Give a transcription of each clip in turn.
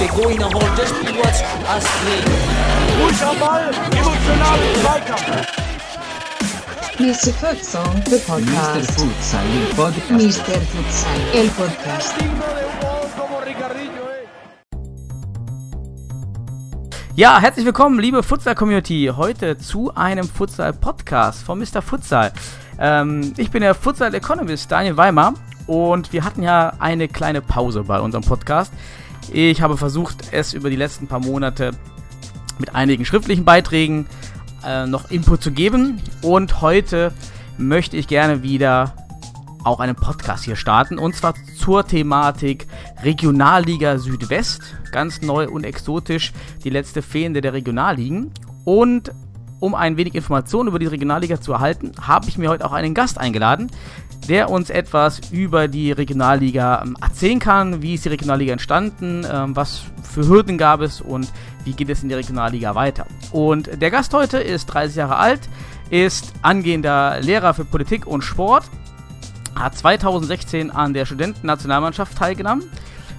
Der Goiner holt das Spiel was Astrid. Ruhig am Ball, emotional Zweikampf. Mr. Futsal, the Mr. podcast. Futsal, il podcast. Mr. Futsal, el podcast. Ja, herzlich willkommen, liebe Futsal-Community, heute zu einem Futsal-Podcast von Mr. Futsal. Ähm, ich bin der Futsal-Economist Daniel Weimar und wir hatten ja eine kleine Pause bei unserem Podcast. Ich habe versucht, es über die letzten paar Monate mit einigen schriftlichen Beiträgen äh, noch Input zu geben und heute möchte ich gerne wieder auch einen Podcast hier starten. Und zwar zur Thematik Regionalliga Südwest, ganz neu und exotisch, die letzte Fehlende der Regionalligen. Und um ein wenig Informationen über die Regionalliga zu erhalten, habe ich mir heute auch einen Gast eingeladen, der uns etwas über die Regionalliga ähm, erzählen kann, wie ist die Regionalliga entstanden, ähm, was für Hürden gab es? Und wie geht es in der Regionalliga weiter. Und der Gast heute ist 30 Jahre alt, ist angehender Lehrer für Politik und Sport, hat 2016 an der Studentennationalmannschaft teilgenommen.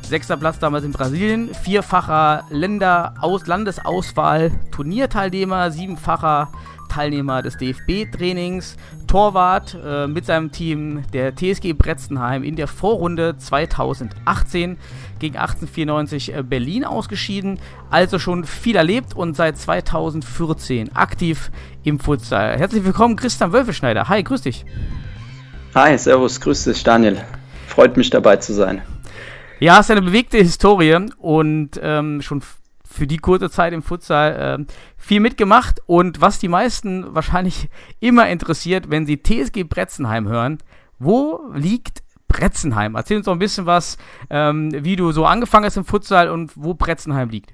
Sechster Platz damals in Brasilien, vierfacher Länder -Aus Landesauswahl, Turnierteilnehmer, siebenfacher Teilnehmer des DFB-Trainings, Torwart äh, mit seinem Team der TSG Bretzenheim in der Vorrunde 2018 gegen 1894 äh, Berlin ausgeschieden, also schon viel erlebt und seit 2014 aktiv im Futsal. Herzlich willkommen, Christian Wölfeschneider. Hi, grüß dich. Hi, servus, grüß dich, Daniel. Freut mich dabei zu sein. Ja, es ist eine bewegte Historie und ähm, schon für die kurze Zeit im Futsal ähm, viel mitgemacht. Und was die meisten wahrscheinlich immer interessiert, wenn sie TSG Bretzenheim hören, wo liegt Bretzenheim? Erzähl uns doch ein bisschen was, ähm, wie du so angefangen hast im Futsal und wo Bretzenheim liegt.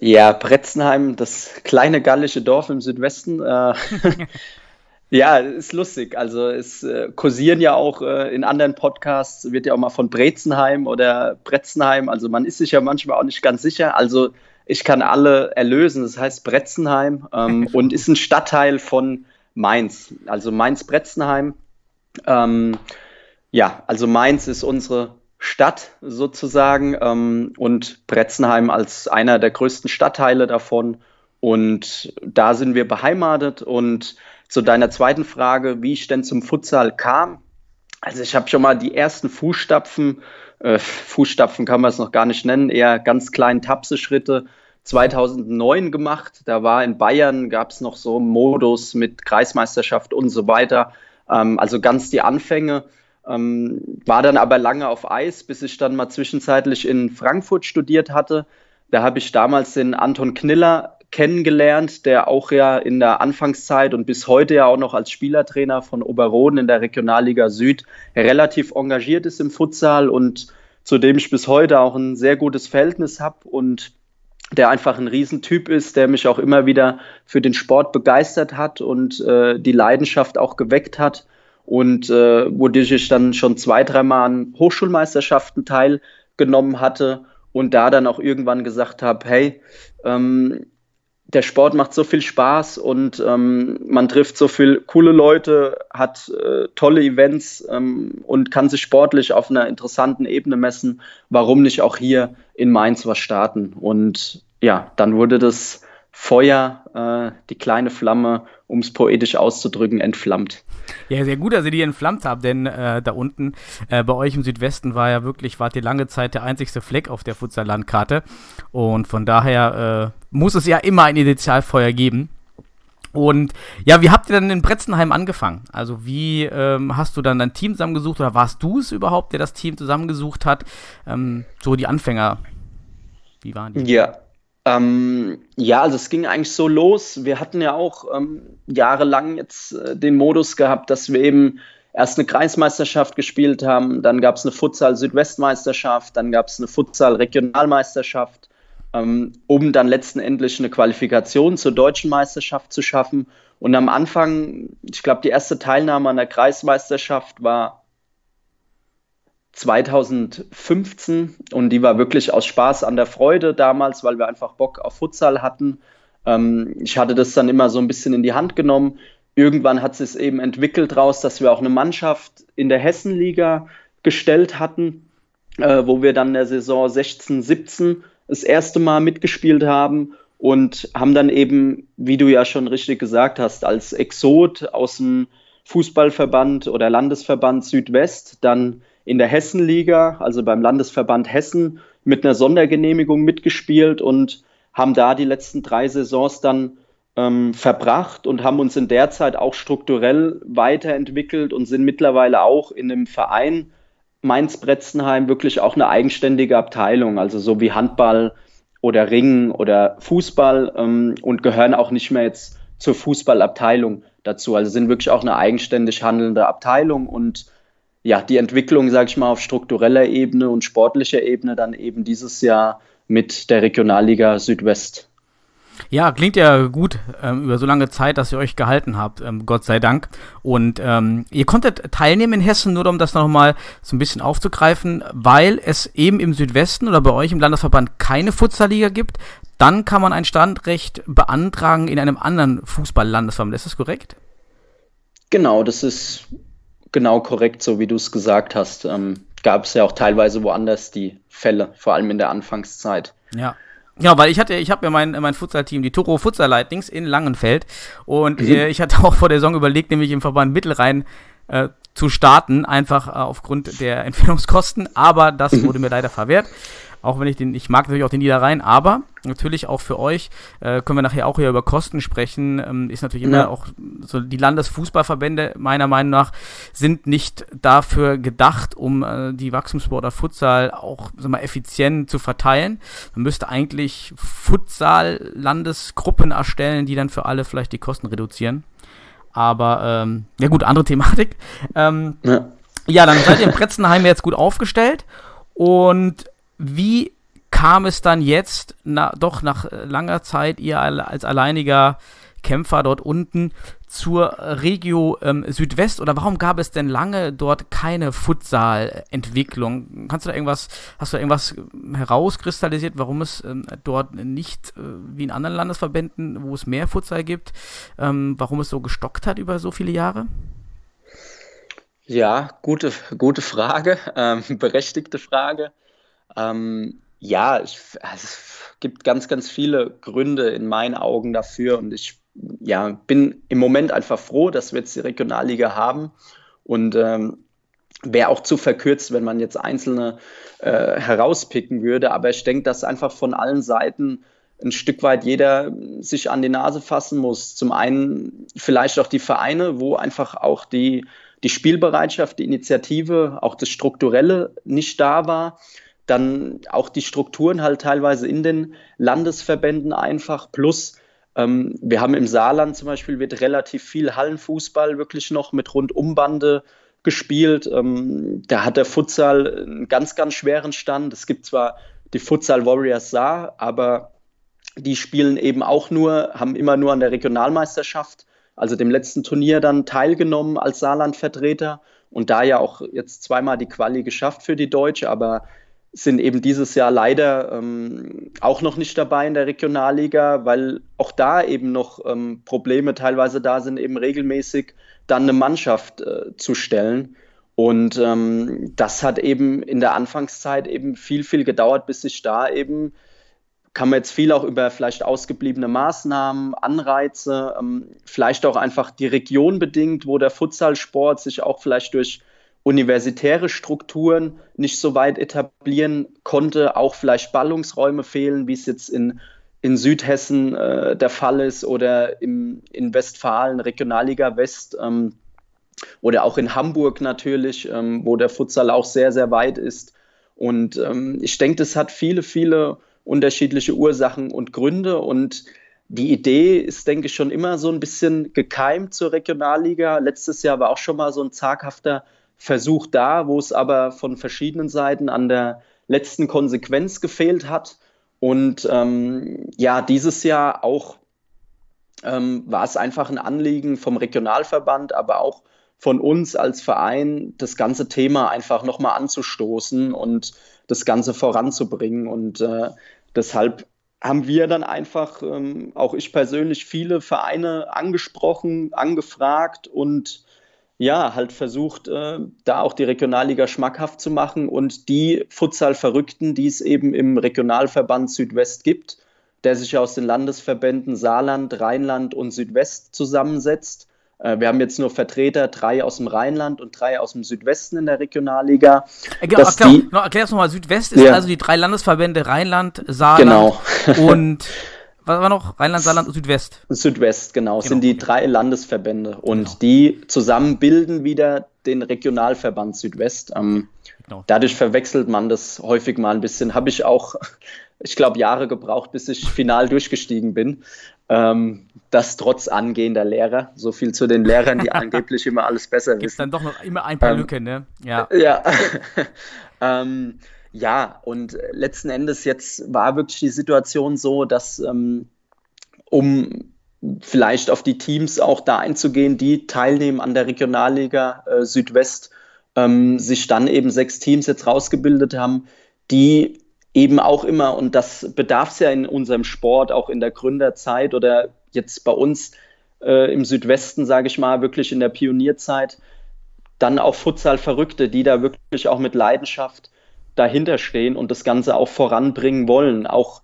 Ja, Bretzenheim, das kleine gallische Dorf im Südwesten. Äh, ja, ist lustig. Also es äh, kursieren ja auch äh, in anderen Podcasts, wird ja auch mal von Brezenheim oder Bretzenheim. Also man ist sich ja manchmal auch nicht ganz sicher. Also ich kann alle erlösen. Das heißt Bretzenheim ähm, und ist ein Stadtteil von Mainz. Also Mainz-Bretzenheim. Ähm, ja, also Mainz ist unsere Stadt sozusagen ähm, und Bretzenheim als einer der größten Stadtteile davon. Und da sind wir beheimatet. Und zu deiner zweiten Frage, wie ich denn zum Futsal kam. Also ich habe schon mal die ersten Fußstapfen, äh, Fußstapfen kann man es noch gar nicht nennen, eher ganz kleinen Tapseschritte 2009 gemacht. Da war in Bayern, gab es noch so Modus mit Kreismeisterschaft und so weiter. Ähm, also ganz die Anfänge. Ähm, war dann aber lange auf Eis, bis ich dann mal zwischenzeitlich in Frankfurt studiert hatte. Da habe ich damals den Anton Kniller kennengelernt, der auch ja in der Anfangszeit und bis heute ja auch noch als Spielertrainer von Oberroden in der Regionalliga Süd relativ engagiert ist im Futsal und zu dem ich bis heute auch ein sehr gutes Verhältnis habe und der einfach ein Riesentyp ist, der mich auch immer wieder für den Sport begeistert hat und äh, die Leidenschaft auch geweckt hat und äh, wodurch ich dann schon zwei, dreimal an Hochschulmeisterschaften teilgenommen hatte und da dann auch irgendwann gesagt habe, hey, ähm, der Sport macht so viel Spaß und ähm, man trifft so viele coole Leute, hat äh, tolle Events ähm, und kann sich sportlich auf einer interessanten Ebene messen. Warum nicht auch hier in Mainz was starten? Und ja, dann wurde das Feuer, äh, die kleine Flamme, um es poetisch auszudrücken, entflammt. Ja, sehr gut, dass ihr die entflammt habt, denn äh, da unten äh, bei euch im Südwesten war ja wirklich, wart ihr lange Zeit der einzigste Fleck auf der Futsal-Landkarte. Und von daher äh, muss es ja immer ein Initialfeuer geben. Und ja, wie habt ihr dann in Bretzenheim angefangen? Also wie ähm, hast du dann dein Team zusammengesucht oder warst du es überhaupt, der das Team zusammengesucht hat? Ähm, so die Anfänger, wie waren die? Ja. Ähm, ja, also es ging eigentlich so los. Wir hatten ja auch ähm, jahrelang jetzt äh, den Modus gehabt, dass wir eben erst eine Kreismeisterschaft gespielt haben, dann gab es eine Futsal-Südwestmeisterschaft, dann gab es eine Futsal-Regionalmeisterschaft, ähm, um dann letztendlich eine Qualifikation zur deutschen Meisterschaft zu schaffen. Und am Anfang, ich glaube, die erste Teilnahme an der Kreismeisterschaft war 2015 und die war wirklich aus Spaß an der Freude damals, weil wir einfach Bock auf Futsal hatten. Ähm, ich hatte das dann immer so ein bisschen in die Hand genommen. irgendwann hat es eben entwickelt daraus, dass wir auch eine Mannschaft in der Hessenliga gestellt hatten, äh, wo wir dann in der Saison 16, 17 das erste Mal mitgespielt haben und haben dann eben, wie du ja schon richtig gesagt hast, als Exot aus dem Fußballverband oder Landesverband Südwest dann in der Hessenliga, also beim Landesverband Hessen, mit einer Sondergenehmigung mitgespielt und haben da die letzten drei Saisons dann ähm, verbracht und haben uns in der Zeit auch strukturell weiterentwickelt und sind mittlerweile auch in einem Verein Mainz-Bretzenheim wirklich auch eine eigenständige Abteilung, also so wie Handball oder Ringen oder Fußball ähm, und gehören auch nicht mehr jetzt zur Fußballabteilung dazu. Also sind wirklich auch eine eigenständig handelnde Abteilung und ja, die Entwicklung, sage ich mal, auf struktureller Ebene und sportlicher Ebene dann eben dieses Jahr mit der Regionalliga Südwest. Ja, klingt ja gut ähm, über so lange Zeit, dass ihr euch gehalten habt, ähm, Gott sei Dank. Und ähm, ihr konntet teilnehmen in Hessen, nur um das nochmal so ein bisschen aufzugreifen, weil es eben im Südwesten oder bei euch im Landesverband keine Futsalliga gibt. Dann kann man ein Standrecht beantragen in einem anderen Fußball-Landesverband. Ist das korrekt? Genau, das ist genau korrekt, so wie du es gesagt hast. Ähm, Gab es ja auch teilweise woanders die Fälle, vor allem in der Anfangszeit. Ja. Ja, weil ich hatte, ich habe ja mein, mein Futsal-Team, die Toro Futsal Lightnings in Langenfeld. Und mhm. äh, ich hatte auch vor der Saison überlegt, nämlich im Verband Mittelrhein äh, zu starten, einfach äh, aufgrund der Entfernungskosten. Aber das mhm. wurde mir leider verwehrt auch wenn ich den, ich mag natürlich auch den Niederrhein, aber natürlich auch für euch, äh, können wir nachher auch hier über Kosten sprechen, ähm, ist natürlich immer ja. auch so, die Landesfußballverbände meiner Meinung nach sind nicht dafür gedacht, um äh, die Wachstumssportler Futsal auch sag mal, effizient zu verteilen. Man müsste eigentlich Futsal-Landesgruppen erstellen, die dann für alle vielleicht die Kosten reduzieren. Aber ähm, ja gut, andere Thematik. Ähm, ja. ja, dann seid ihr in Pretzenheim jetzt gut aufgestellt. Und wie kam es dann jetzt, na, doch nach langer Zeit, ihr als alleiniger Kämpfer dort unten zur Regio ähm, Südwest oder warum gab es denn lange dort keine Futsal-Entwicklung? Kannst du da irgendwas, hast du da irgendwas herauskristallisiert, warum es ähm, dort nicht äh, wie in anderen Landesverbänden, wo es mehr Futsal gibt, ähm, warum es so gestockt hat über so viele Jahre? Ja, gute, gute Frage, ähm, berechtigte Frage. Ähm, ja, ich, also es gibt ganz, ganz viele Gründe in meinen Augen dafür und ich ja, bin im Moment einfach froh, dass wir jetzt die Regionalliga haben und ähm, wäre auch zu verkürzt, wenn man jetzt einzelne äh, herauspicken würde, aber ich denke, dass einfach von allen Seiten ein Stück weit jeder sich an die Nase fassen muss. Zum einen vielleicht auch die Vereine, wo einfach auch die, die Spielbereitschaft, die Initiative, auch das Strukturelle nicht da war dann auch die Strukturen halt teilweise in den Landesverbänden einfach. Plus, ähm, wir haben im Saarland zum Beispiel, wird relativ viel Hallenfußball wirklich noch mit Rundumbande gespielt. Ähm, da hat der Futsal einen ganz, ganz schweren Stand. Es gibt zwar die Futsal Warriors Saar, aber die spielen eben auch nur, haben immer nur an der Regionalmeisterschaft, also dem letzten Turnier dann teilgenommen als Saarlandvertreter und da ja auch jetzt zweimal die Quali geschafft für die Deutsche, aber sind eben dieses Jahr leider ähm, auch noch nicht dabei in der Regionalliga, weil auch da eben noch ähm, Probleme teilweise da sind, eben regelmäßig dann eine Mannschaft äh, zu stellen. Und ähm, das hat eben in der Anfangszeit eben viel, viel gedauert, bis sich da eben, kann man jetzt viel auch über vielleicht ausgebliebene Maßnahmen, Anreize, ähm, vielleicht auch einfach die Region bedingt, wo der Futsalsport sich auch vielleicht durch universitäre Strukturen nicht so weit etablieren konnte, auch vielleicht Ballungsräume fehlen, wie es jetzt in, in Südhessen äh, der Fall ist oder im, in Westfalen, Regionalliga West ähm, oder auch in Hamburg natürlich, ähm, wo der Futsal auch sehr, sehr weit ist. Und ähm, ich denke, das hat viele, viele unterschiedliche Ursachen und Gründe und die Idee ist, denke ich, schon immer so ein bisschen gekeimt zur Regionalliga. Letztes Jahr war auch schon mal so ein zaghafter Versuch da, wo es aber von verschiedenen Seiten an der letzten Konsequenz gefehlt hat. Und ähm, ja, dieses Jahr auch ähm, war es einfach ein Anliegen vom Regionalverband, aber auch von uns als Verein, das ganze Thema einfach nochmal anzustoßen und das Ganze voranzubringen. Und äh, deshalb haben wir dann einfach, ähm, auch ich persönlich, viele Vereine angesprochen, angefragt und ja, halt versucht, äh, da auch die Regionalliga schmackhaft zu machen und die Futsal-Verrückten, die es eben im Regionalverband Südwest gibt, der sich aus den Landesverbänden Saarland, Rheinland und Südwest zusammensetzt. Äh, wir haben jetzt nur Vertreter, drei aus dem Rheinland und drei aus dem Südwesten in der Regionalliga. Genau, erklär, die, erklär nochmal, Südwest ist ja. also die drei Landesverbände Rheinland, Saarland genau. und was war noch? Rheinland, Saarland und Südwest. Südwest, genau, genau. sind die drei Landesverbände. Und genau. die zusammen bilden wieder den Regionalverband Südwest. Ähm, genau. Dadurch verwechselt man das häufig mal ein bisschen. Habe ich auch, ich glaube, Jahre gebraucht, bis ich final durchgestiegen bin. Ähm, das trotz angehender Lehrer. So viel zu den Lehrern, die angeblich immer alles besser Gibt's wissen. dann doch noch immer ein paar ähm, Lücken, ne? Ja. Ja. ja, und letzten Endes jetzt war wirklich die Situation so, dass ähm, um vielleicht auf die Teams auch da einzugehen, die teilnehmen an der Regionalliga äh, Südwest, ähm, sich dann eben sechs Teams jetzt rausgebildet haben, die eben auch immer, und das bedarf es ja in unserem Sport, auch in der Gründerzeit oder jetzt bei uns äh, im Südwesten, sage ich mal, wirklich in der Pionierzeit, dann auch Futsal-Verrückte, die da wirklich auch mit Leidenschaft dahinter stehen und das Ganze auch voranbringen wollen. Auch,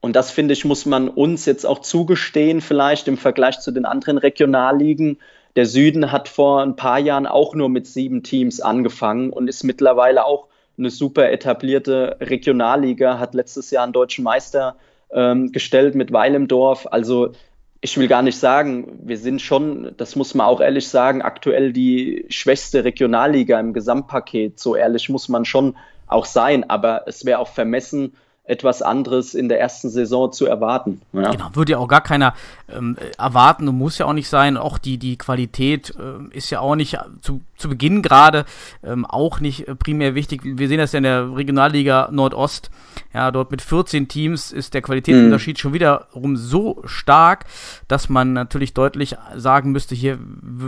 und das finde ich, muss man uns jetzt auch zugestehen, vielleicht im Vergleich zu den anderen Regionalligen. Der Süden hat vor ein paar Jahren auch nur mit sieben Teams angefangen und ist mittlerweile auch eine super etablierte Regionalliga, hat letztes Jahr einen deutschen Meister ähm, gestellt mit Weilemdorf. Also ich will gar nicht sagen, wir sind schon, das muss man auch ehrlich sagen, aktuell die schwächste Regionalliga im Gesamtpaket. So ehrlich muss man schon auch sein. Aber es wäre auch vermessen, etwas anderes in der ersten Saison zu erwarten. Ja. Genau, würde ja auch gar keiner ähm, erwarten und muss ja auch nicht sein. Auch die, die Qualität äh, ist ja auch nicht zu, zu Beginn gerade ähm, auch nicht äh, primär wichtig. Wir sehen das ja in der Regionalliga Nordost. Ja, dort mit 14 Teams ist der Qualitätsunterschied mhm. schon wiederum so stark, dass man natürlich deutlich sagen müsste, hier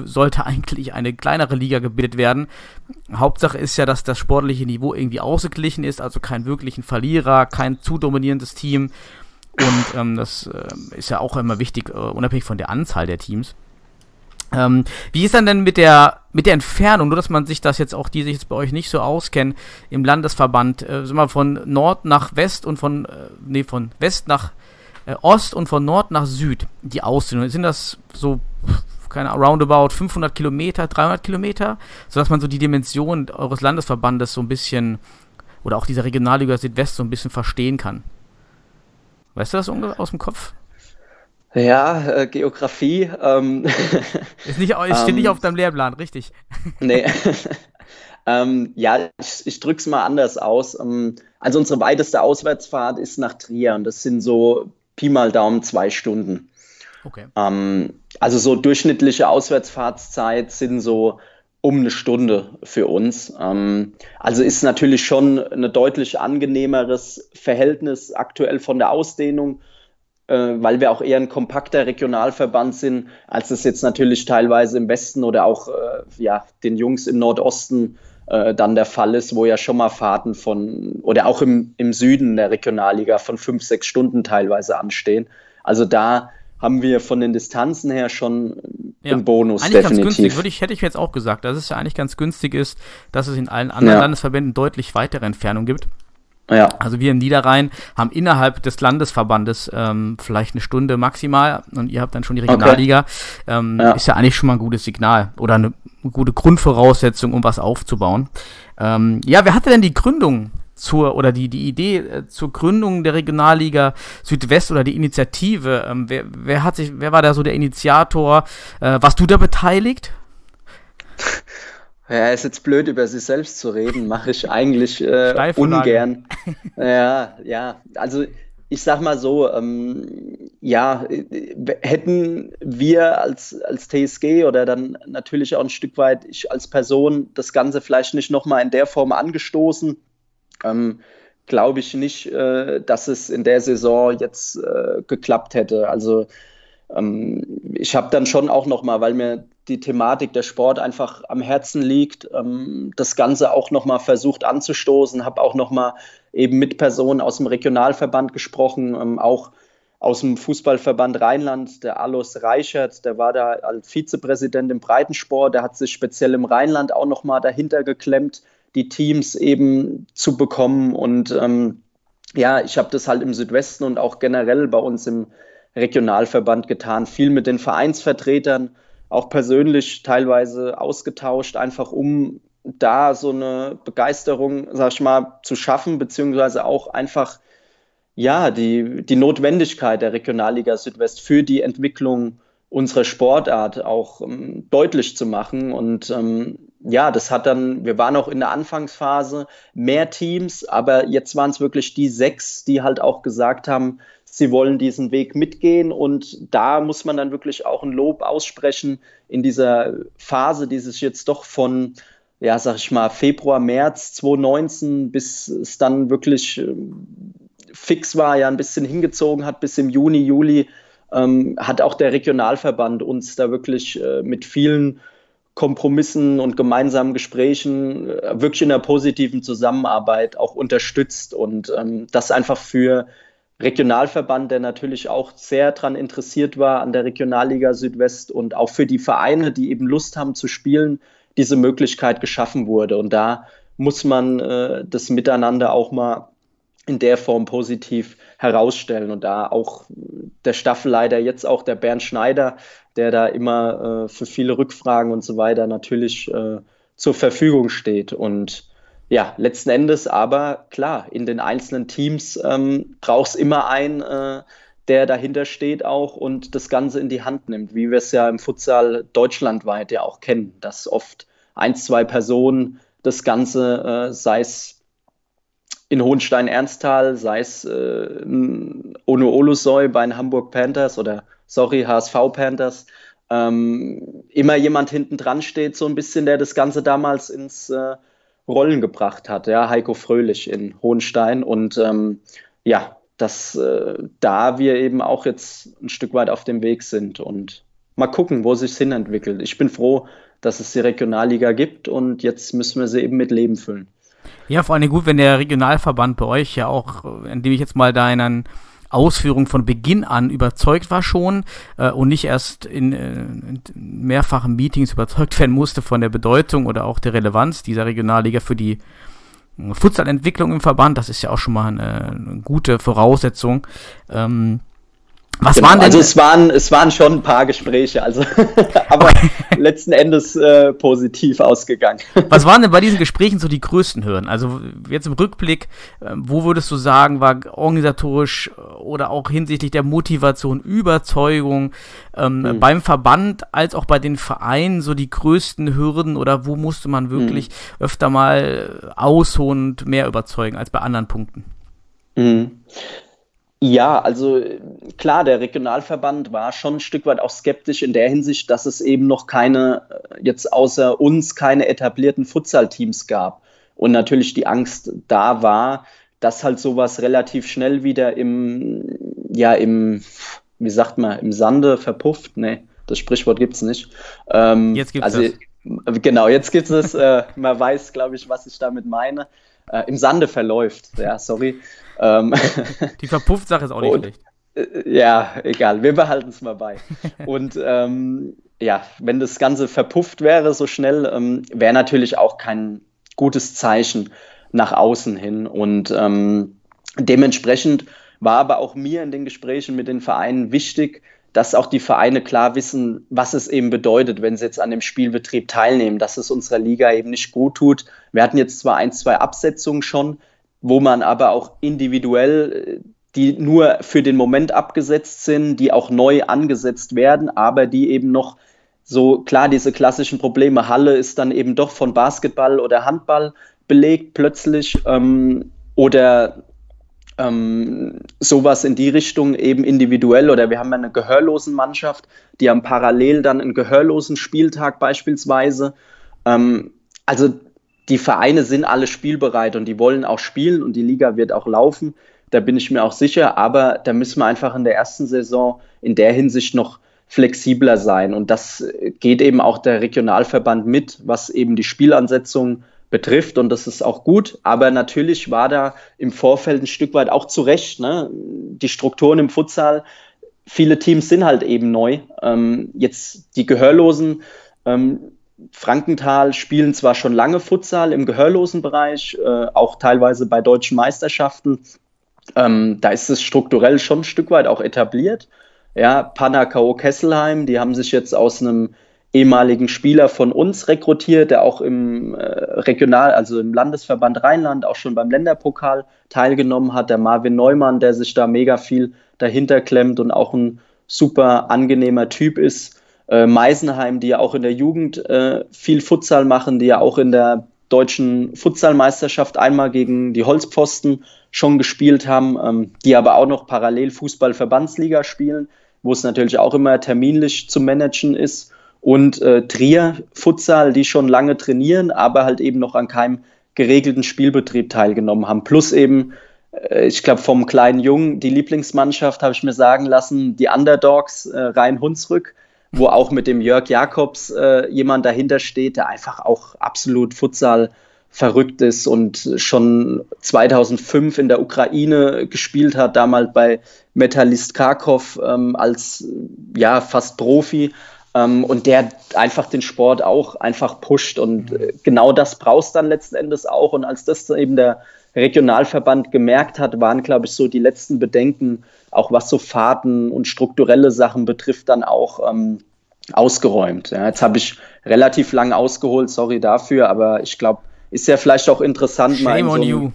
sollte eigentlich eine kleinere Liga gebildet werden. Hauptsache ist ja, dass das sportliche Niveau irgendwie ausgeglichen ist, also kein wirklichen Verlierer, kein kein zu dominierendes Team. Und ähm, das äh, ist ja auch immer wichtig, äh, unabhängig von der Anzahl der Teams. Ähm, wie ist dann denn mit der mit der Entfernung, nur dass man sich das jetzt auch, die sich jetzt bei euch nicht so auskennen, im Landesverband, äh, sind wir von Nord nach West und von, äh, nee, von West nach äh, Ost und von Nord nach Süd, die Ausdehnung. Sind das so, keine roundabout 500 Kilometer, 300 Kilometer, sodass man so die Dimension eures Landesverbandes so ein bisschen oder auch dieser Regionalliga Südwest so ein bisschen verstehen kann. Weißt du das aus dem Kopf? Ja, äh, Geografie. Ähm, ist nicht, steht ähm, nicht auf deinem Lehrplan, richtig? Nee. ähm, ja, ich, ich drücke es mal anders aus. Ähm, also unsere weiteste Auswärtsfahrt ist nach Trier und das sind so Pi mal Daumen zwei Stunden. Okay. Ähm, also so durchschnittliche Auswärtsfahrtszeit sind so um eine Stunde für uns. Ähm, also ist natürlich schon ein deutlich angenehmeres Verhältnis aktuell von der Ausdehnung, weil wir auch eher ein kompakter Regionalverband sind, als es jetzt natürlich teilweise im Westen oder auch äh, ja, den Jungs im Nordosten äh, dann der Fall ist, wo ja schon mal Fahrten von oder auch im, im Süden der Regionalliga von fünf, sechs Stunden teilweise anstehen. Also da haben wir von den Distanzen her schon ja, einen Bonus. Eigentlich definitiv. ganz günstig, würde ich, hätte ich jetzt auch gesagt, dass es ja eigentlich ganz günstig ist, dass es in allen anderen ja. Landesverbänden deutlich weitere Entfernungen gibt. Ja. Also wir im Niederrhein haben innerhalb des Landesverbandes ähm, vielleicht eine Stunde maximal und ihr habt dann schon die Regionalliga. Okay. Ähm, ja. Ist ja eigentlich schon mal ein gutes Signal oder eine gute Grundvoraussetzung, um was aufzubauen. Ähm, ja, wer hatte denn die Gründung zur oder die, die Idee äh, zur Gründung der Regionalliga Südwest oder die Initiative? Ähm, wer, wer hat sich, wer war da so der Initiator? Äh, warst du da beteiligt? Ja, ist jetzt blöd, über sich selbst zu reden, mache ich eigentlich äh, ungern. ja, ja, also ich sag mal so, ähm, ja, hätten wir als, als TSG oder dann natürlich auch ein Stück weit ich als Person das Ganze vielleicht nicht nochmal in der Form angestoßen, ähm, glaube ich nicht, äh, dass es in der Saison jetzt äh, geklappt hätte. Also ähm, ich habe dann schon auch nochmal, weil mir die Thematik der Sport einfach am Herzen liegt, ähm, das Ganze auch nochmal versucht anzustoßen, habe auch nochmal eben mit Personen aus dem Regionalverband gesprochen, ähm, auch aus dem Fußballverband Rheinland, der Alois Reichert, der war da als Vizepräsident im Breitensport, der hat sich speziell im Rheinland auch nochmal dahinter geklemmt, die Teams eben zu bekommen. Und ähm, ja, ich habe das halt im Südwesten und auch generell bei uns im Regionalverband getan, viel mit den Vereinsvertretern, auch persönlich teilweise ausgetauscht, einfach um da so eine Begeisterung, sag ich mal, zu schaffen, beziehungsweise auch einfach ja, die, die Notwendigkeit der Regionalliga Südwest für die Entwicklung unserer Sportart auch ähm, deutlich zu machen. Und ähm, ja, das hat dann, wir waren auch in der Anfangsphase mehr Teams, aber jetzt waren es wirklich die sechs, die halt auch gesagt haben, sie wollen diesen Weg mitgehen. Und da muss man dann wirklich auch ein Lob aussprechen in dieser Phase, die sich jetzt doch von ja, sag ich mal, Februar, März 2019, bis es dann wirklich ähm, fix war, ja ein bisschen hingezogen hat bis im Juni, Juli, ähm, hat auch der Regionalverband uns da wirklich äh, mit vielen Kompromissen und gemeinsamen Gesprächen äh, wirklich in der positiven Zusammenarbeit auch unterstützt und ähm, das einfach für Regionalverband, der natürlich auch sehr daran interessiert war an der Regionalliga Südwest und auch für die Vereine, die eben Lust haben zu spielen, diese Möglichkeit geschaffen wurde. Und da muss man äh, das Miteinander auch mal in der Form positiv herausstellen. Und da auch der Staffelleiter, jetzt auch der Bernd Schneider, der da immer äh, für viele Rückfragen und so weiter natürlich äh, zur Verfügung steht. Und ja, letzten Endes aber klar, in den einzelnen Teams ähm, braucht es immer einen, äh, der dahinter steht auch und das Ganze in die Hand nimmt, wie wir es ja im Futsal deutschlandweit ja auch kennen, dass oft ein, zwei Personen das Ganze, äh, sei es in Hohenstein-Ernsthal, sei es äh, Ono Olusoy bei den Hamburg Panthers oder, sorry, HSV Panthers, ähm, immer jemand hinten dran steht, so ein bisschen, der das Ganze damals ins äh, Rollen gebracht hat. Ja, Heiko Fröhlich in Hohenstein und ähm, ja, dass äh, da wir eben auch jetzt ein Stück weit auf dem Weg sind und mal gucken, wo sich hin entwickelt. Ich bin froh, dass es die Regionalliga gibt und jetzt müssen wir sie eben mit Leben füllen. Ja, vor allem gut, wenn der Regionalverband bei euch ja auch, indem ich jetzt mal deinen Ausführungen von Beginn an überzeugt war schon äh, und nicht erst in, äh, in, mehrfachen Meetings überzeugt werden musste von der Bedeutung oder auch der Relevanz dieser Regionalliga für die äh, Futsalentwicklung im Verband. Das ist ja auch schon mal eine, eine gute Voraussetzung. Ähm, was genau, waren denn? Also es waren, es waren schon ein paar Gespräche, also aber letzten Endes äh, positiv ausgegangen. Was waren denn bei diesen Gesprächen so die größten Hürden? Also jetzt im Rückblick, äh, wo würdest du sagen, war organisatorisch oder auch hinsichtlich der Motivation, Überzeugung ähm, hm. beim Verband als auch bei den Vereinen so die größten Hürden oder wo musste man wirklich hm. öfter mal ausholen und mehr überzeugen als bei anderen Punkten? Hm. Ja, also klar, der Regionalverband war schon ein Stück weit auch skeptisch in der Hinsicht, dass es eben noch keine, äh, jetzt außer uns, keine etablierten Futsal-Teams gab. Und natürlich die Angst da war, dass halt sowas relativ schnell wieder im, ja, im, wie sagt man, im Sande verpufft. Nee, das Sprichwort gibt's nicht. Ähm, jetzt gibt's also, es. Genau, jetzt gibt es. Äh, man weiß, glaube ich, was ich damit meine. Äh, Im Sande verläuft. Ja, sorry. Ähm, Die verpufft Sache ist auch nicht und, schlecht. Äh, ja, egal, wir behalten es mal bei. und ähm, ja, wenn das Ganze verpufft wäre so schnell, ähm, wäre natürlich auch kein gutes Zeichen nach außen hin. Und ähm, dementsprechend war aber auch mir in den Gesprächen mit den Vereinen wichtig, dass auch die Vereine klar wissen, was es eben bedeutet, wenn sie jetzt an dem Spielbetrieb teilnehmen, dass es unserer Liga eben nicht gut tut. Wir hatten jetzt zwar ein, zwei Absetzungen schon, wo man aber auch individuell, äh, die nur für den Moment abgesetzt sind, die auch neu angesetzt werden, aber die eben noch so klar diese klassischen Probleme. Halle ist dann eben doch von Basketball oder Handball belegt plötzlich ähm, oder ähm, sowas in die Richtung eben individuell oder wir haben eine gehörlosen Mannschaft, die haben parallel dann einen gehörlosen Spieltag beispielsweise. Ähm, also die Vereine sind alle spielbereit und die wollen auch spielen und die Liga wird auch laufen. Da bin ich mir auch sicher, aber da müssen wir einfach in der ersten Saison in der Hinsicht noch flexibler sein. Und das geht eben auch der Regionalverband mit, was eben die Spielansetzung betrifft und das ist auch gut. Aber natürlich war da im Vorfeld ein Stück weit auch zu Recht. Ne? Die Strukturen im Futsal, viele Teams sind halt eben neu. Ähm, jetzt die Gehörlosen. Ähm, Frankenthal spielen zwar schon lange Futsal im gehörlosen Bereich, äh, auch teilweise bei deutschen Meisterschaften. Ähm, da ist es strukturell schon ein Stück weit auch etabliert. Ja, Panakao Kesselheim, die haben sich jetzt aus einem ehemaligen Spieler von uns rekrutiert, der auch im äh, Regional, also im Landesverband Rheinland auch schon beim Länderpokal teilgenommen hat. Der Marvin Neumann, der sich da mega viel dahinter klemmt und auch ein super angenehmer Typ ist. Äh, Meisenheim, die ja auch in der Jugend äh, viel Futsal machen, die ja auch in der deutschen Futsalmeisterschaft einmal gegen die Holzpfosten schon gespielt haben, ähm, die aber auch noch parallel Fußball-Verbandsliga spielen, wo es natürlich auch immer terminlich zu managen ist und äh, Trier Futsal, die schon lange trainieren, aber halt eben noch an keinem geregelten Spielbetrieb teilgenommen haben. Plus eben, äh, ich glaube, vom kleinen Jungen, die Lieblingsmannschaft, habe ich mir sagen lassen, die Underdogs äh, Rhein-Hunsrück, wo auch mit dem Jörg Jakobs äh, jemand dahinter steht, der einfach auch absolut Futsal verrückt ist und schon 2005 in der Ukraine gespielt hat, damals bei Metallist Kharkov ähm, als ja fast Profi ähm, und der einfach den Sport auch einfach pusht. Und äh, genau das brauchst dann letzten Endes auch. Und als das eben der Regionalverband gemerkt hat, waren, glaube ich, so die letzten Bedenken, auch was so Fahrten und strukturelle Sachen betrifft, dann auch ähm, ausgeräumt. Ja, jetzt habe ich relativ lang ausgeholt, sorry dafür, aber ich glaube, ist ja vielleicht auch interessant, Shame mal in so on ein, you.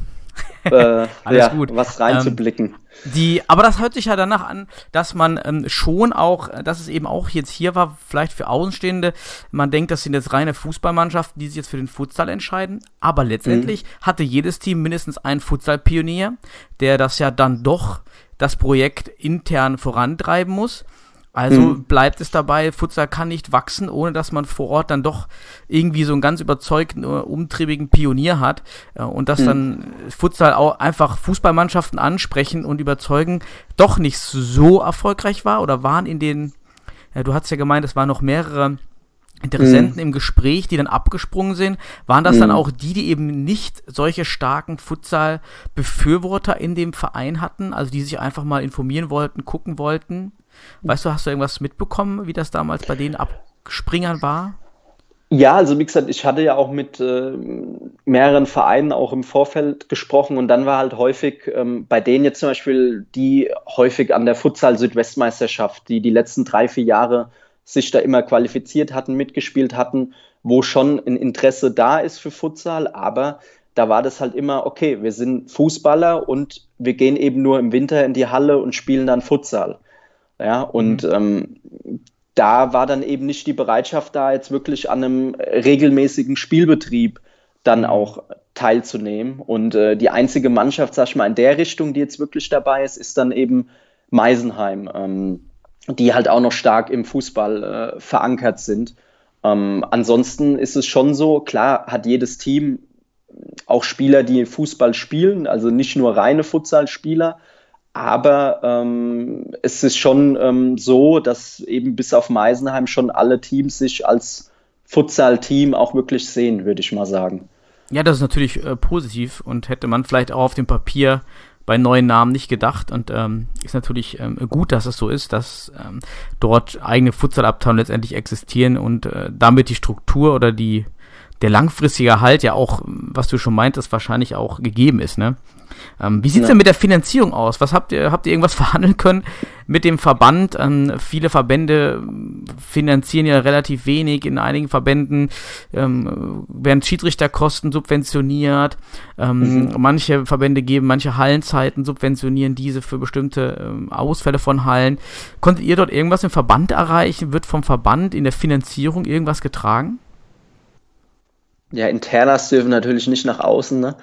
Äh, Alles ja, gut. was reinzublicken. Die, aber das hört sich ja danach an, dass man ähm, schon auch, äh, dass es eben auch jetzt hier war, vielleicht für Außenstehende, man denkt, das sind jetzt reine Fußballmannschaften, die sich jetzt für den Futsal entscheiden, aber letztendlich hatte jedes Team mindestens einen Futsal-Pionier, der das ja dann doch das Projekt intern vorantreiben muss. Also Mhm. bleibt es dabei, Futsal kann nicht wachsen, ohne dass man vor Ort dann doch irgendwie so einen ganz überzeugten, äh, umtriebigen Pionier hat äh, und dass Mhm. dann Futsal auch einfach Fußballmannschaften ansprechen und überzeugen, doch nicht so erfolgreich war oder waren in den, ja, du hast ja gemeint, es waren noch mehrere Interessenten im Gespräch, die dann abgesprungen sind, waren das dann Mhm. auch die, die eben nicht solche starken Futsal-Befürworter in dem Verein hatten, also die sich einfach mal informieren wollten, gucken wollten? Weißt du, hast du irgendwas mitbekommen, wie das damals bei den Abspringern war? Ja, also wie gesagt, ich hatte ja auch mit äh, mehreren Vereinen auch im Vorfeld gesprochen und dann war halt häufig ähm, bei denen jetzt zum Beispiel die häufig an der Futsal-Südwestmeisterschaft, die die letzten drei, vier Jahre sich da immer qualifiziert hatten, mitgespielt hatten, wo schon ein Interesse da ist für Futsal, aber da war das halt immer, okay, wir sind Fußballer und wir gehen eben nur im Winter in die Halle und spielen dann Futsal. Ja, und ähm, da war dann eben nicht die Bereitschaft da, jetzt wirklich an einem regelmäßigen Spielbetrieb dann auch teilzunehmen. Und äh, die einzige Mannschaft, sag ich mal, in der Richtung, die jetzt wirklich dabei ist, ist dann eben Meisenheim, ähm, die halt auch noch stark im Fußball äh, verankert sind. Ähm, ansonsten ist es schon so, klar hat jedes Team auch Spieler, die Fußball spielen, also nicht nur reine Futsalspieler, aber ähm, es ist schon ähm, so, dass eben bis auf Meisenheim schon alle Teams sich als Futsal-Team auch wirklich sehen, würde ich mal sagen. Ja, das ist natürlich äh, positiv und hätte man vielleicht auch auf dem Papier bei neuen Namen nicht gedacht und ähm, ist natürlich ähm, gut, dass es so ist, dass ähm, dort eigene Futsalabteilungen letztendlich existieren und äh, damit die Struktur oder die der langfristige Halt ja auch, was du schon meintest, wahrscheinlich auch gegeben ist, ne? Ähm, wie sieht's Ja. denn mit der Finanzierung aus? Was habt ihr, habt ihr irgendwas verhandeln können mit dem Verband? Ähm, viele Verbände finanzieren ja relativ wenig. In einigen Verbänden ähm, werden Schiedsrichterkosten subventioniert. Ähm, Mhm. Manche Verbände geben manche Hallenzeiten, subventionieren diese für bestimmte ähm, Ausfälle von Hallen. Konntet ihr dort irgendwas im Verband erreichen? Wird vom Verband in der Finanzierung irgendwas getragen? Ja, Internas dürfen natürlich nicht nach außen, ne?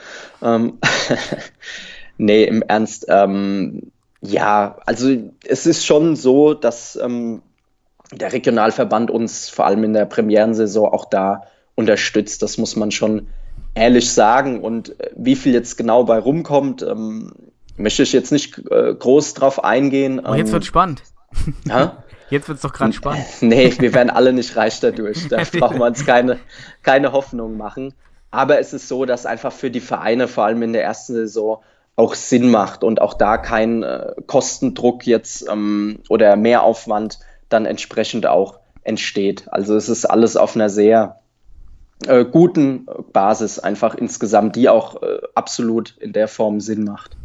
Ähm, nee, im Ernst. Ähm, ja, also es ist schon so, dass ähm, der Regionalverband uns vor allem in der Premierensaison auch da unterstützt. Das muss man schon ehrlich sagen. Und äh, wie viel jetzt genau bei rumkommt, ähm, möchte ich jetzt nicht äh, groß drauf eingehen. Oh, jetzt Ähm, wird's spannend. ja? Jetzt wird's doch gerade spannend. Nee, wir werden alle nicht reich dadurch. Da brauchen wir uns keine, keine Hoffnung machen. Aber es ist so, dass einfach für die Vereine, vor allem in der ersten Saison, auch Sinn macht und auch da kein äh, Kostendruck jetzt ähm, oder Mehraufwand dann entsprechend auch entsteht. Also es ist alles auf einer sehr äh, guten Basis einfach insgesamt, die auch äh, absolut in der Form Sinn macht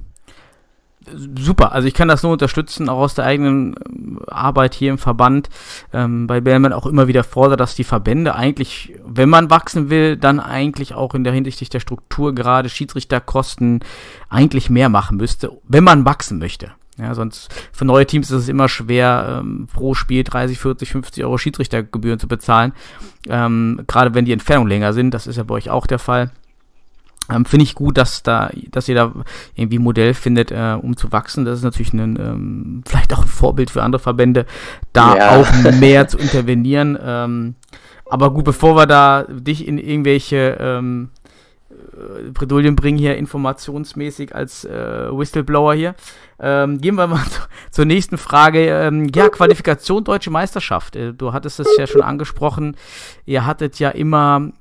super. Also ich kann das nur unterstützen, auch aus der eigenen ähm, Arbeit hier im Verband, ähm, bei Bellman auch immer wieder fordert, dass die Verbände eigentlich, wenn man wachsen will, dann eigentlich auch in der Hinsicht der Struktur gerade Schiedsrichterkosten eigentlich mehr machen müsste, wenn man wachsen möchte. Ja, sonst für neue Teams ist es immer schwer, ähm, pro Spiel 30, 40, 50 Euro Schiedsrichtergebühren zu bezahlen. Ähm, gerade wenn die Entfernungen länger sind, das ist ja bei euch auch der Fall. Ähm, Finde ich gut, dass da, dass ihr da irgendwie ein Modell findet, äh, um zu wachsen. Das ist natürlich ein, ähm, vielleicht auch ein Vorbild für andere Verbände, da ja. auch mehr zu intervenieren. Ähm, aber gut, bevor wir da dich in irgendwelche ähm, äh, Bredouillen bringen hier informationsmäßig als äh, Whistleblower hier. Ähm, gehen wir mal zu, zur nächsten Frage. Ähm, ja, Qualifikation Deutsche Meisterschaft. Äh, du hattest es ja schon angesprochen. Ihr hattet ja immer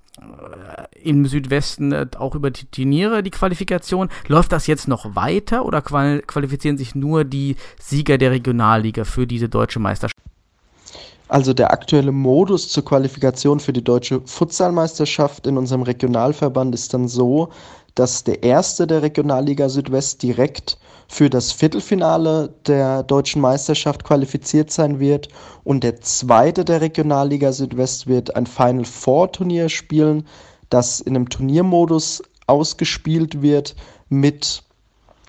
im Südwesten äh, auch über die Turniere die Qualifikation. Läuft das jetzt noch weiter oder qualifizieren sich nur die Sieger der Regionalliga für diese deutsche Meisterschaft? Also der aktuelle Modus zur Qualifikation für die deutsche Futsalmeisterschaft in unserem Regionalverband ist dann so, dass der erste der Regionalliga Südwest direkt für das Viertelfinale der deutschen Meisterschaft qualifiziert sein wird und der zweite der Regionalliga Südwest wird ein Final Four Turnier spielen, das in einem Turniermodus ausgespielt wird mit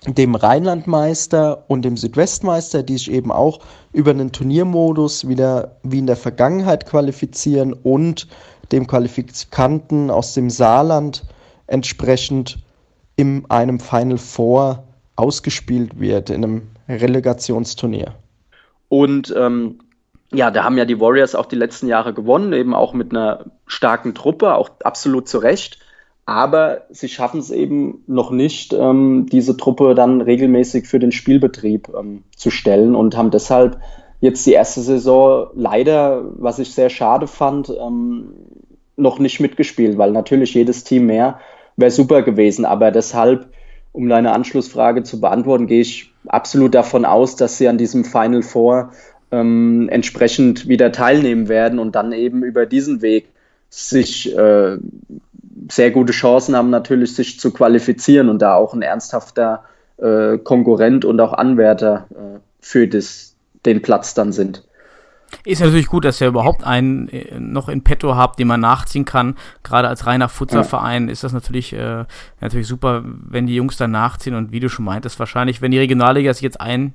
dem Rheinlandmeister und dem Südwestmeister, die sich eben auch über einen Turniermodus wieder wie in der Vergangenheit qualifizieren und dem Qualifikanten aus dem Saarland entsprechend in einem Final Four ausgespielt wird, in einem Relegationsturnier. Und ähm, ja, da haben ja die Warriors auch die letzten Jahre gewonnen, eben auch mit einer starken Truppe, auch absolut zu Recht. Aber sie schaffen es eben noch nicht, ähm, diese Truppe dann regelmäßig für den Spielbetrieb ähm, zu stellen und haben deshalb jetzt die erste Saison leider, was ich sehr schade fand, ähm, noch nicht mitgespielt, weil natürlich jedes Team mehr wäre super gewesen. Aber deshalb, um deine Anschlussfrage zu beantworten, gehe ich absolut davon aus, dass sie an diesem Final Four ähm, entsprechend wieder teilnehmen werden und dann eben über diesen Weg sich äh, sehr gute Chancen haben, natürlich sich zu qualifizieren und da auch ein ernsthafter äh, Konkurrent und auch Anwärter äh, für das, den Platz dann sind. Ist natürlich gut, dass ihr überhaupt einen äh, noch in petto habt, den man nachziehen kann. Gerade als reiner Futsalverein ist das natürlich, äh, natürlich super, wenn die Jungs dann nachziehen und wie du schon meintest, wahrscheinlich, wenn die Regionalliga sich jetzt ein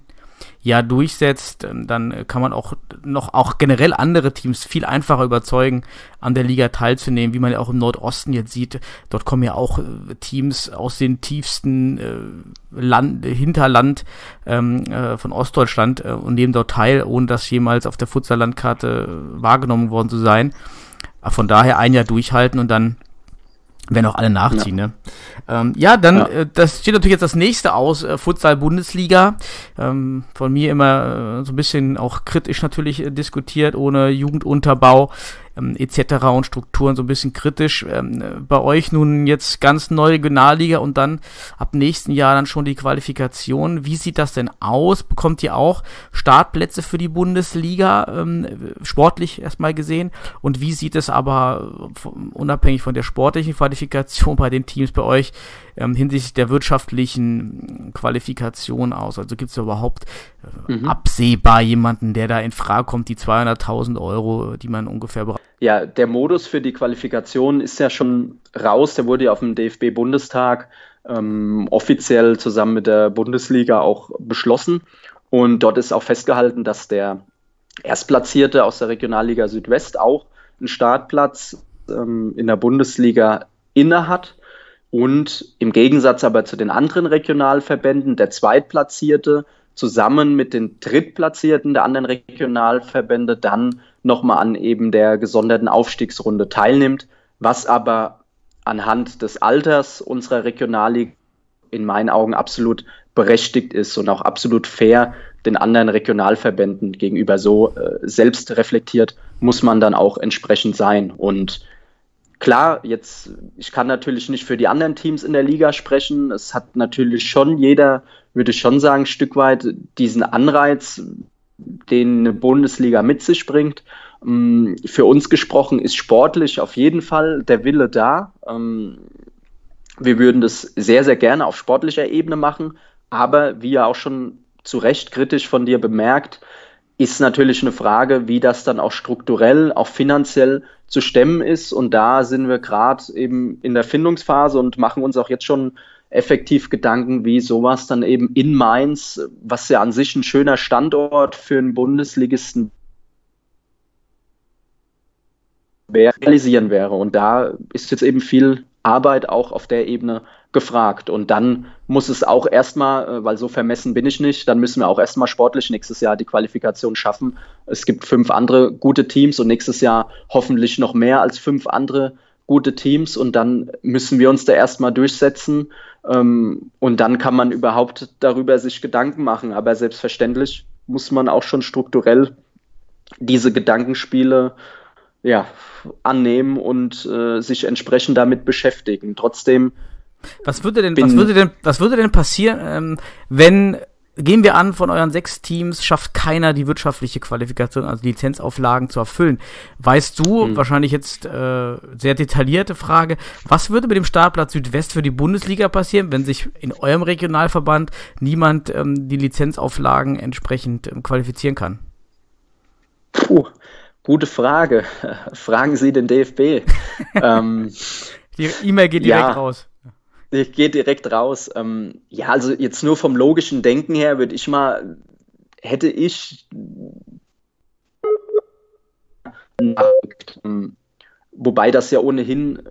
Jahr durchsetzt, ähm, dann kann man auch noch auch generell andere Teams viel einfacher überzeugen, an der Liga teilzunehmen, wie man ja auch im Nordosten jetzt sieht. Dort kommen ja auch äh, Teams aus den tiefsten äh, Land, Hinterland ähm, äh, von Ostdeutschland äh, und nehmen dort teil, ohne das jemals auf der Futsal-Landkarte äh, wahrgenommen worden zu sein. Von daher ein Jahr durchhalten und dann wenn auch alle nachziehen, ja. ne? Ähm, ja, dann, ja. Äh, das steht natürlich jetzt das nächste aus, äh, Futsal-Bundesliga. Ähm, von mir immer äh, so ein bisschen auch kritisch natürlich äh, diskutiert, ohne Jugendunterbau ähm, etc. und Strukturen so ein bisschen kritisch. Ähm, bei euch nun jetzt ganz neue Regionalliga und dann ab nächsten Jahr dann schon die Qualifikation. Wie sieht das denn aus? Bekommt ihr auch Startplätze für die Bundesliga, ähm, sportlich erstmal gesehen? Und wie sieht es aber unabhängig von der sportlichen Qualifikation bei den Teams bei euch ähm, hinsichtlich der wirtschaftlichen Qualifikation aus? Also gibt es überhaupt äh, mhm. absehbar jemanden, der da in Frage kommt, die 200.000 Euro, die man ungefähr braucht? Ja, der Modus für die Qualifikation ist ja schon raus. Der wurde ja auf dem DFB-Bundestag ähm, offiziell zusammen mit der Bundesliga auch beschlossen. Und dort ist auch festgehalten, dass der Erstplatzierte aus der Regionalliga Südwest auch einen Startplatz ähm, in der Bundesliga inne hat. Und im Gegensatz aber zu den anderen Regionalverbänden, der Zweitplatzierte zusammen mit den Drittplatzierten der anderen Regionalverbände dann nochmal an eben der gesonderten Aufstiegsrunde teilnimmt, was aber anhand des Alters unserer Regionalliga in meinen Augen absolut berechtigt ist und auch absolut fair den anderen Regionalverbänden gegenüber so äh, selbst reflektiert muss man dann auch entsprechend sein. Und klar, jetzt, ich kann natürlich nicht für die anderen Teams in der Liga sprechen. Es hat natürlich schon jeder, würde ich schon sagen, ein Stück weit diesen Anreiz, den eine Bundesliga mit sich bringt. Ähm, für uns gesprochen ist sportlich auf jeden Fall der Wille da. Ähm, wir würden das sehr, sehr gerne auf sportlicher Ebene machen, aber wie ja auch schon zu Recht kritisch von dir bemerkt, ist natürlich eine Frage, wie das dann auch strukturell, auch finanziell zu stemmen ist. Und da sind wir gerade eben in der Findungsphase und machen uns auch jetzt schon effektiv Gedanken, wie sowas dann eben in Mainz, was ja an sich ein schöner Standort für einen Bundesligisten realisieren wäre. Und da ist jetzt eben viel Arbeit auch auf der Ebene gefragt. Und dann muss es auch erstmal, äh, weil so vermessen bin ich nicht, dann müssen wir auch erstmal sportlich nächstes Jahr die Qualifikation schaffen. Es gibt fünf andere gute Teams und nächstes Jahr hoffentlich noch mehr als fünf andere gute Teams und dann müssen wir uns da erstmal durchsetzen ähm, und dann kann man überhaupt darüber sich Gedanken machen. Aber selbstverständlich muss man auch schon strukturell diese Gedankenspiele ja, annehmen und äh, sich entsprechend damit beschäftigen. Trotzdem. Was würde denn, was würde denn, was würde denn passieren, ähm, wenn gehen wir an, von euren sechs Teams schafft keiner die wirtschaftliche Qualifikation, also Lizenzauflagen zu erfüllen. Weißt du, hm. wahrscheinlich jetzt äh, sehr detaillierte Frage, was würde mit dem Startplatz Südwest für die Bundesliga passieren, wenn sich in eurem Regionalverband niemand ähm, die Lizenzauflagen entsprechend ähm, qualifizieren kann? Puh, Gute Frage. Fragen Sie den DFB. ähm, Die E-Mail geht direkt ja, raus. Die geht direkt raus. Ähm, ja, also jetzt nur vom logischen Denken her würde ich mal, hätte ich wobei das ja ohnehin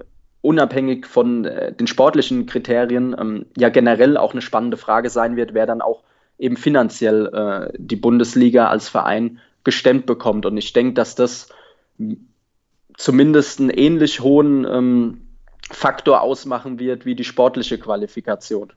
unabhängig von äh, den sportlichen Kriterien ähm, ja generell auch eine spannende Frage sein wird, wer dann auch eben finanziell äh, die Bundesliga als Verein gestemmt bekommt. Und ich denke, dass das zumindest einen ähnlich hohen ähm, Faktor ausmachen wird wie die sportliche Qualifikation.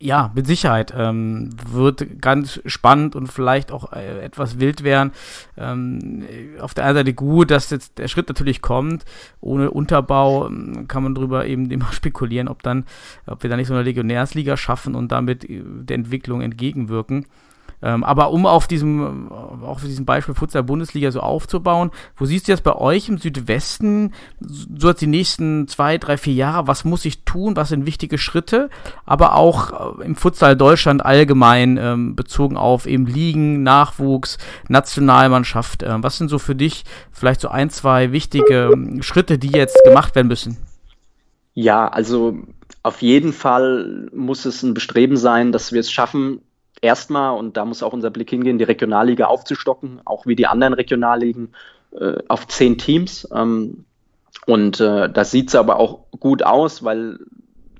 Ja, mit Sicherheit. Ähm, wird ganz spannend und vielleicht auch äh, etwas wild werden. Ähm, auf der einen Seite gut, dass jetzt der Schritt natürlich kommt. Ohne Unterbau ähm, kann man darüber eben immer spekulieren, ob dann, ob wir da nicht so eine Legionärsliga schaffen und damit äh, der Entwicklung entgegenwirken. Ähm, aber um auf diesem, äh, für diesem Beispiel Futsal Bundesliga so aufzubauen, wo siehst du jetzt bei euch im Südwesten, so jetzt die nächsten zwei, drei, vier Jahre, was muss ich tun, was sind wichtige Schritte, aber auch äh, im Futsal Deutschland allgemein ähm, bezogen auf eben Ligen, Nachwuchs, Nationalmannschaft, äh, was sind so für dich vielleicht so ein, zwei wichtige ähm, Schritte, die jetzt gemacht werden müssen? Ja, also auf jeden Fall muss es ein Bestreben sein, dass wir es schaffen, erstmal, und da muss auch unser Blick hingehen, die Regionalliga aufzustocken, auch wie die anderen Regionalligen, äh, auf zehn Teams. Ähm, und äh, das sieht es aber auch gut aus, weil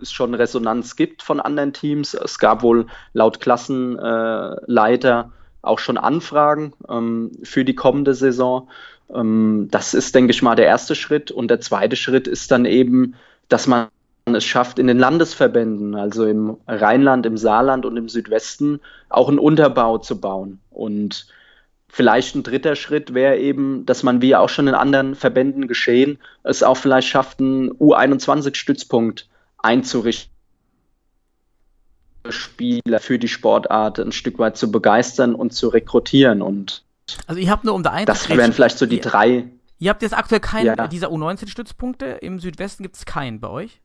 es schon Resonanz gibt von anderen Teams. Es gab wohl laut Klassenleiter äh, auch schon Anfragen ähm, für die kommende Saison. Ähm, das ist, denke ich mal, der erste Schritt. Und der zweite Schritt ist dann eben, dass man es schafft, in den Landesverbänden, also im Rheinland, im Saarland und im Südwesten, auch einen Unterbau zu bauen. Und vielleicht ein dritter Schritt wäre eben, dass man, wie auch schon in anderen Verbänden geschehen, es auch vielleicht schafft, einen U21-Stützpunkt einzurichten. Spieler für die Sportart ein Stück weit zu begeistern und zu rekrutieren. Und also ihr habt nur um da Das wären vielleicht so die drei. Ihr habt jetzt aktuell keinen ja. dieser U19-Stützpunkte. Im Südwesten gibt es keinen bei euch?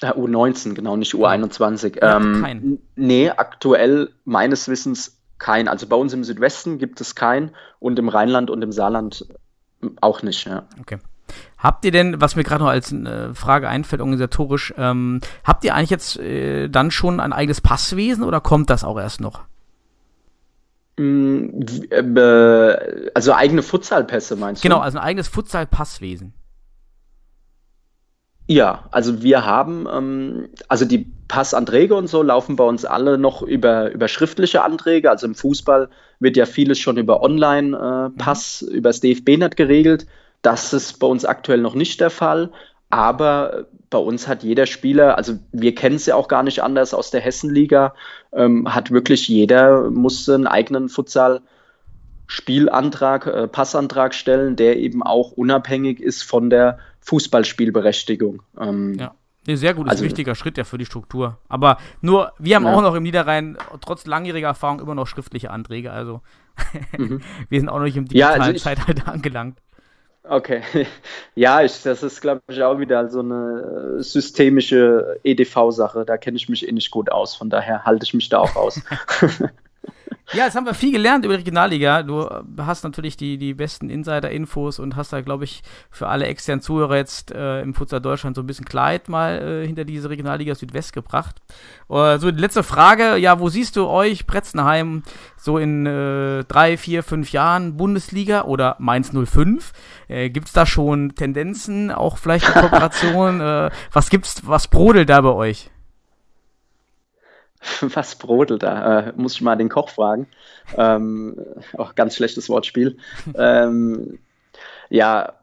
Ja, U19, genau, nicht U21. Ähm, kein. Nee, aktuell meines Wissens kein. Also bei uns im Südwesten gibt es keinen und im Rheinland und im Saarland auch nicht, ja. Okay. Habt ihr denn, was mir gerade noch als äh, Frage einfällt, organisatorisch, ähm, habt ihr eigentlich jetzt äh, dann schon ein eigenes Passwesen oder kommt das auch erst noch? Mm, äh, also eigene Futsalpässe meinst du? Genau, also ein eigenes Futsal-Passwesen. Ja, also wir haben, ähm, also die Passanträge und so laufen bei uns alle noch über, über schriftliche Anträge. Also im Fußball wird ja vieles schon über Online-Pass, äh, mhm. über das DFB-Net geregelt. Das ist bei uns aktuell noch nicht der Fall. Aber bei uns hat jeder Spieler, also wir kennen es ja auch gar nicht anders aus der Hessenliga, ähm, hat wirklich jeder, muss einen eigenen Futsal Spielantrag, äh, Passantrag stellen, der eben auch unabhängig ist von der Fußballspielberechtigung. Ähm, ja. Nee, sehr gut, also, ist ein wichtiger Schritt ja für die Struktur. Aber nur, wir haben ja. auch noch im Niederrhein trotz langjähriger Erfahrung immer noch schriftliche Anträge. Also mhm. wir sind auch noch nicht im digitalen ja, also ich, Zeitalter angelangt. Okay. Ja, ich, das ist, glaube ich, auch wieder so eine äh, systemische EDV-Sache. Da kenne ich mich eh nicht gut aus. Von daher halte ich mich da auch aus. Ja, jetzt haben wir viel gelernt über die Regionalliga. Du äh, hast natürlich die, die besten Insider-Infos und hast da, glaube ich, für alle externen Zuhörer jetzt äh, im Futsal Deutschland so ein bisschen Kleid mal äh, hinter diese Regionalliga Südwest gebracht. Uh, so, die letzte Frage, ja, wo siehst du euch, Pretzenheim, so in äh, drei, vier, fünf Jahren Bundesliga oder Mainz 05? Äh, Gibt es da schon Tendenzen, auch vielleicht Kooperation? äh, was gibt's, was brodelt da bei euch? Was brodelt da? Äh, muss ich mal den Koch fragen. Ähm, auch ganz schlechtes Wortspiel. ähm, ja,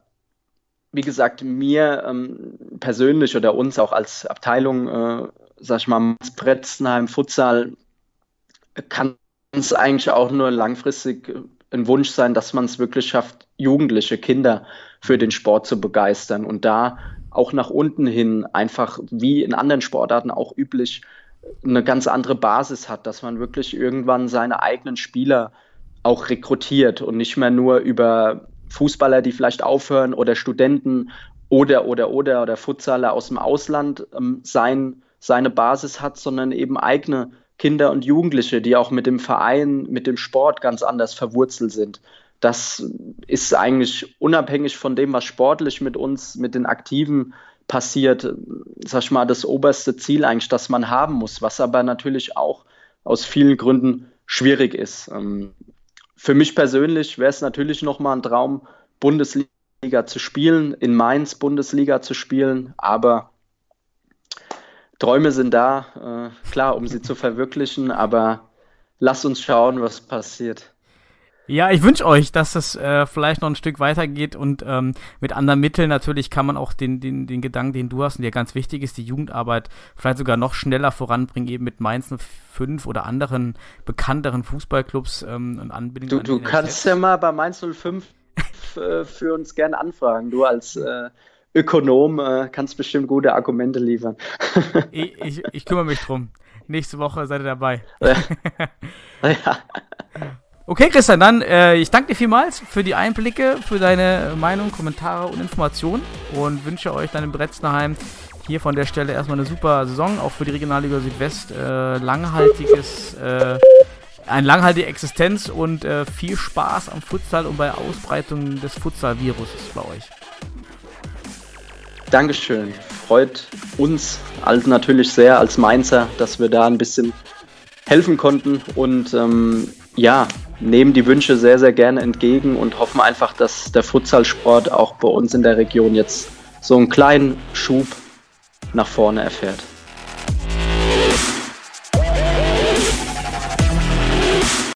wie gesagt, mir ähm, persönlich oder uns auch als Abteilung, äh, sag ich mal, Bretzenheim Futsal, kann es eigentlich auch nur langfristig ein Wunsch sein, dass man es wirklich schafft, jugendliche Kinder für den Sport zu begeistern und da auch nach unten hin einfach wie in anderen Sportarten auch üblich eine ganz andere Basis hat, dass man wirklich irgendwann seine eigenen Spieler auch rekrutiert und nicht mehr nur über Fußballer, die vielleicht aufhören oder Studenten oder oder oder oder Futsaler aus dem Ausland ähm, sein, seine Basis hat, sondern eben eigene Kinder und Jugendliche, die auch mit dem Verein, mit dem Sport ganz anders verwurzelt sind. Das ist eigentlich unabhängig von dem, was sportlich mit uns, mit den Aktiven passiert, sag ich mal, das oberste Ziel eigentlich, das man haben muss, was aber natürlich auch aus vielen Gründen schwierig ist. Ähm, für mich persönlich wäre es natürlich nochmal ein Traum, Bundesliga zu spielen, in Mainz Bundesliga zu spielen, aber Träume sind da, äh, klar, um sie zu verwirklichen, aber lass uns schauen, was passiert. Ja, ich wünsche euch, dass es äh, vielleicht noch ein Stück weitergeht und ähm, mit anderen Mitteln natürlich kann man auch den, den, den Gedanken, den du hast und der ganz wichtig ist, die Jugendarbeit vielleicht sogar noch schneller voranbringen, eben mit Mainz 05 oder anderen bekannteren Fußballclubs ähm, und Anbindungen. Du, du an kannst ja mal bei Mainz 05 äh, für uns gerne anfragen. Du als äh, Ökonom äh, kannst bestimmt gute Argumente liefern. ich, ich, ich kümmere mich drum. Nächste Woche seid ihr dabei. Ja. ja. Okay, Christian, dann äh, ich danke dir vielmals für die Einblicke, für deine Meinung, Kommentare und Informationen und wünsche euch dann in Bretzenheim hier von der Stelle erstmal eine super Saison, auch für die Regionalliga Südwest. Äh, langhaltiges, äh, eine langhaltige Existenz und äh, viel Spaß am Futsal und bei Ausbreitung des Futsal-Viruses bei euch. Dankeschön. Freut uns als natürlich sehr als Mainzer, dass wir da ein bisschen helfen konnten und ähm, ja, nehmen die Wünsche sehr, sehr gerne entgegen und hoffen einfach, dass der Futsalsport auch bei uns in der Region jetzt so einen kleinen Schub nach vorne erfährt.